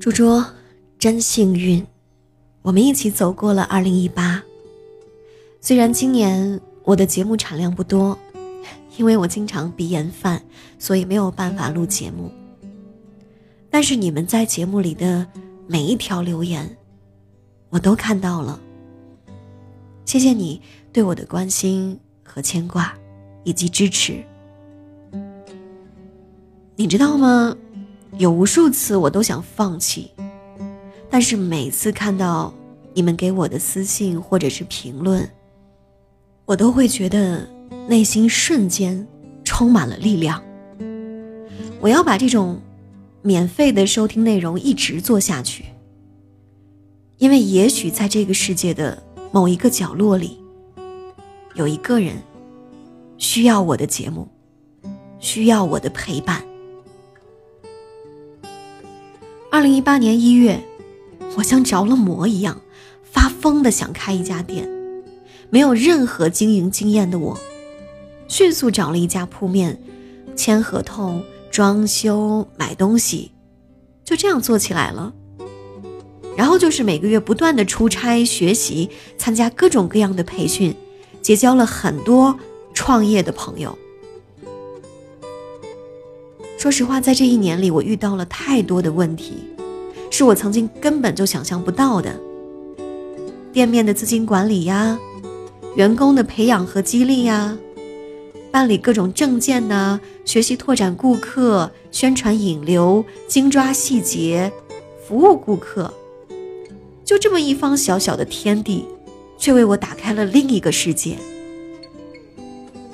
猪猪，真幸运，我们一起走过了二零一八。虽然今年我的节目产量不多，因为我经常鼻炎犯，所以没有办法录节目。但是你们在节目里的每一条留言，我都看到了。谢谢你对我的关心和牵挂，以及支持。你知道吗？有无数次我都想放弃，但是每次看到你们给我的私信或者是评论，我都会觉得内心瞬间充满了力量。我要把这种免费的收听内容一直做下去，因为也许在这个世界的某一个角落里，有一个人需要我的节目，需要我的陪伴。二零一八年一月，我像着了魔一样，发疯的想开一家店。没有任何经营经验的我，迅速找了一家铺面，签合同、装修、买东西，就这样做起来了。然后就是每个月不断的出差、学习、参加各种各样的培训，结交了很多创业的朋友。说实话，在这一年里，我遇到了太多的问题，是我曾经根本就想象不到的。店面的资金管理呀，员工的培养和激励呀，办理各种证件呐，学习拓展顾客、宣传引流、精抓细节、服务顾客，就这么一方小小的天地，却为我打开了另一个世界。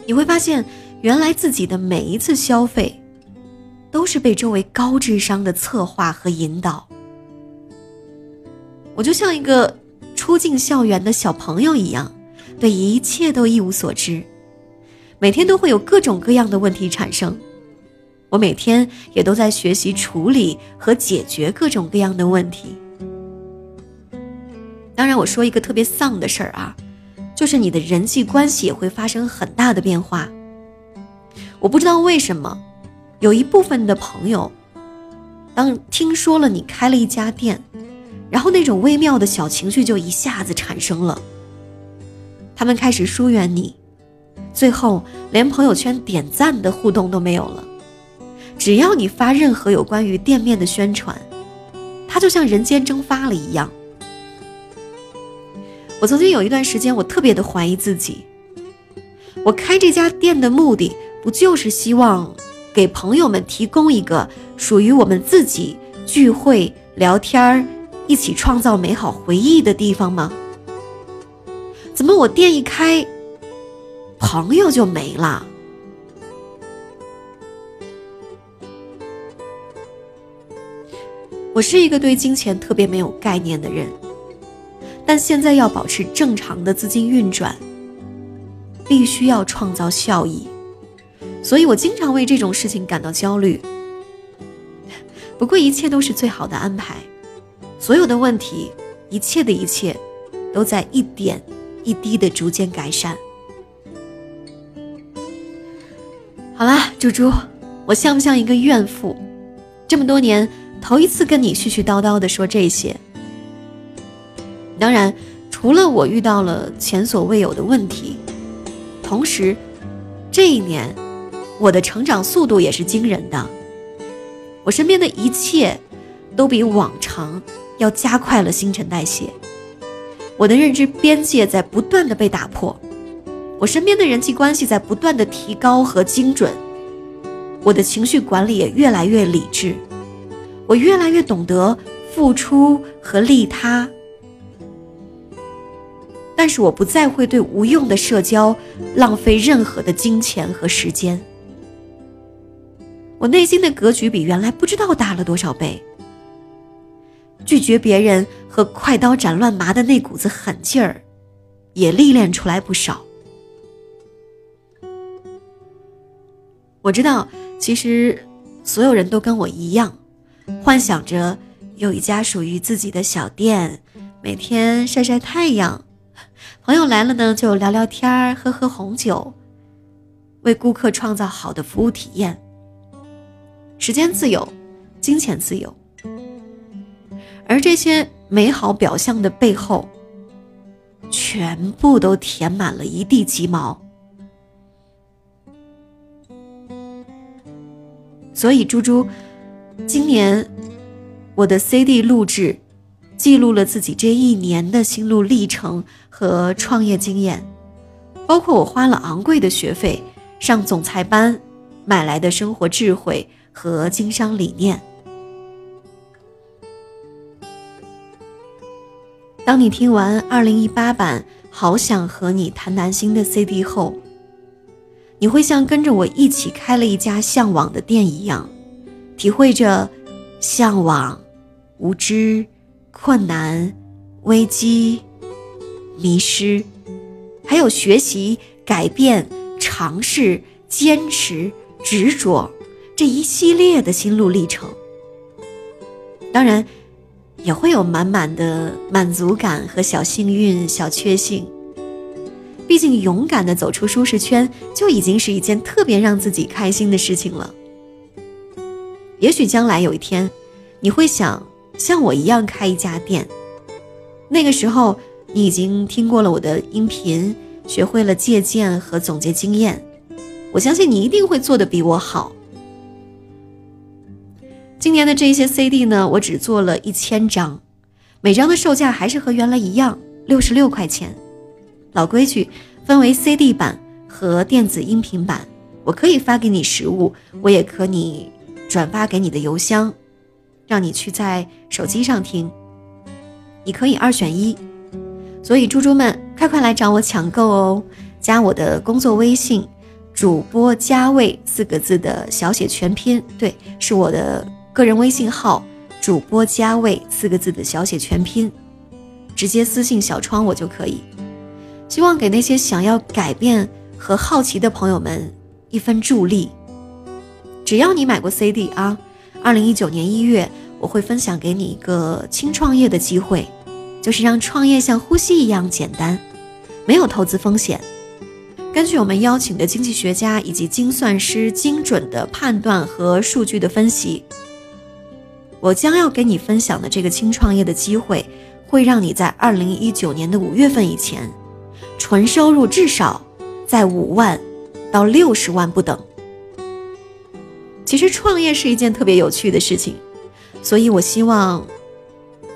你会发现，原来自己的每一次消费。都是被周围高智商的策划和引导。我就像一个初进校园的小朋友一样，对一切都一无所知，每天都会有各种各样的问题产生。我每天也都在学习处理和解决各种各样的问题。当然，我说一个特别丧的事儿啊，就是你的人际关系也会发生很大的变化。我不知道为什么。有一部分的朋友，当听说了你开了一家店，然后那种微妙的小情绪就一下子产生了。他们开始疏远你，最后连朋友圈点赞的互动都没有了。只要你发任何有关于店面的宣传，他就像人间蒸发了一样。我曾经有一段时间，我特别的怀疑自己。我开这家店的目的，不就是希望？给朋友们提供一个属于我们自己聚会、聊天儿、一起创造美好回忆的地方吗？怎么我店一开，朋友就没了？我是一个对金钱特别没有概念的人，但现在要保持正常的资金运转，必须要创造效益。所以我经常为这种事情感到焦虑。不过一切都是最好的安排，所有的问题，一切的一切，都在一点一滴的逐渐改善。好啦，猪猪，我像不像一个怨妇？这么多年，头一次跟你絮絮叨叨的说这些。当然，除了我遇到了前所未有的问题，同时，这一年。我的成长速度也是惊人的，我身边的一切都比往常要加快了新陈代谢，我的认知边界在不断的被打破，我身边的人际关系在不断的提高和精准，我的情绪管理也越来越理智，我越来越懂得付出和利他，但是我不再会对无用的社交浪费任何的金钱和时间。内心的格局比原来不知道大了多少倍。拒绝别人和快刀斩乱麻的那股子狠劲儿，也历练出来不少。我知道，其实所有人都跟我一样，幻想着有一家属于自己的小店，每天晒晒太阳，朋友来了呢就聊聊天儿、喝喝红酒，为顾客创造好的服务体验。时间自由，金钱自由。而这些美好表象的背后，全部都填满了一地鸡毛。所以，猪猪，今年我的 CD 录制记录了自己这一年的心路历程和创业经验，包括我花了昂贵的学费上总裁班，买来的生活智慧和经商理念。当你听完2018版《好想和你谈谈心》的 CD 后，你会像跟着我一起开了一家向往的店一样，体会着向往、无知、困难、危机、迷失，还有学习、改变、尝试、坚持、执着这一系列的心路历程。当然，也会有满满的满足感和小幸运、小确幸。毕竟，勇敢的走出舒适圈就已经是一件特别让自己开心的事情了。也许将来有一天，你会想像我一样开一家店。那个时候，你已经听过了我的音频，学会了借鉴和总结经验。我相信你一定会做得比我好。今年的这些 CD 呢，我只做了一千张，每张的售价还是和原来一样，六十六块钱。老规矩，分为 CD 版和电子音频版。我可以发给你实物，我也可以转发给你的邮箱，让你去在手机上听。你可以二选一。所以猪猪们，快快来找我抢购哦！加我的工作微信，主播加位四个字的小写全拼，对，是我的个人微信号，主播加位四个字的小写全拼，直接私信小窗我就可以。希望给那些想要改变和好奇的朋友们一份助力。只要你买过 CD 啊，二零一九年一月我会分享给你一个轻创业的机会，就是让创业像呼吸一样简单，没有投资风险。根据我们邀请的经济学家以及精算师精准的判断和数据的分析，我将要跟你分享的这个轻创业的机会，会让你在二零一九年的五月份以前。纯收入至少在五万到六十万不等。其实创业是一件特别有趣的事情，所以我希望，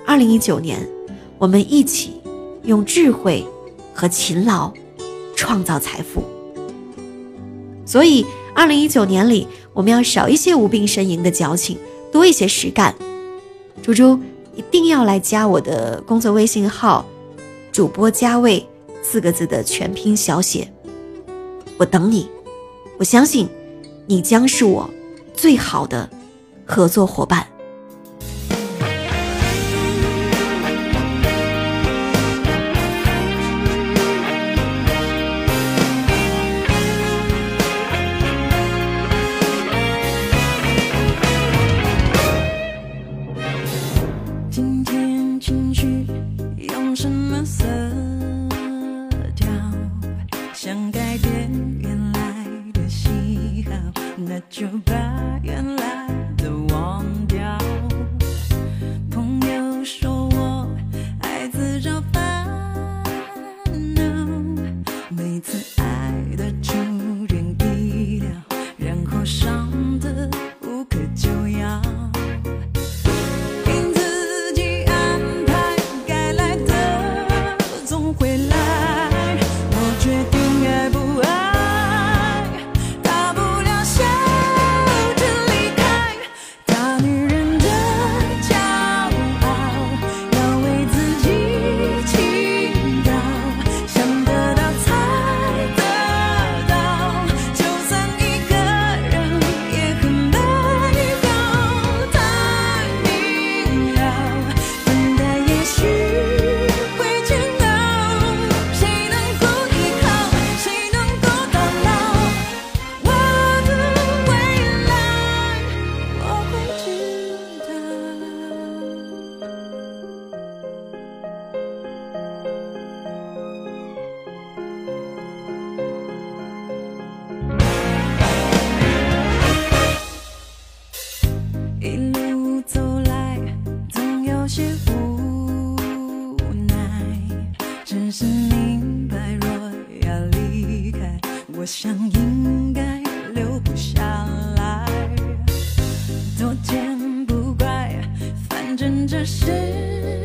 二零一九年我们一起用智慧和勤劳创造财富。所以二零一九年里，我们要少一些无病呻吟的矫情，多一些实干。猪猪一定要来加我的工作微信号，主播加位。四个字的全拼小写，我等你，我相信你将是我最好的合作伙伴。就把原来的忘掉。朋友说我爱自找烦恼，每次爱的出人意料，然后伤。我想应该留不下来，多见不怪，反正这是。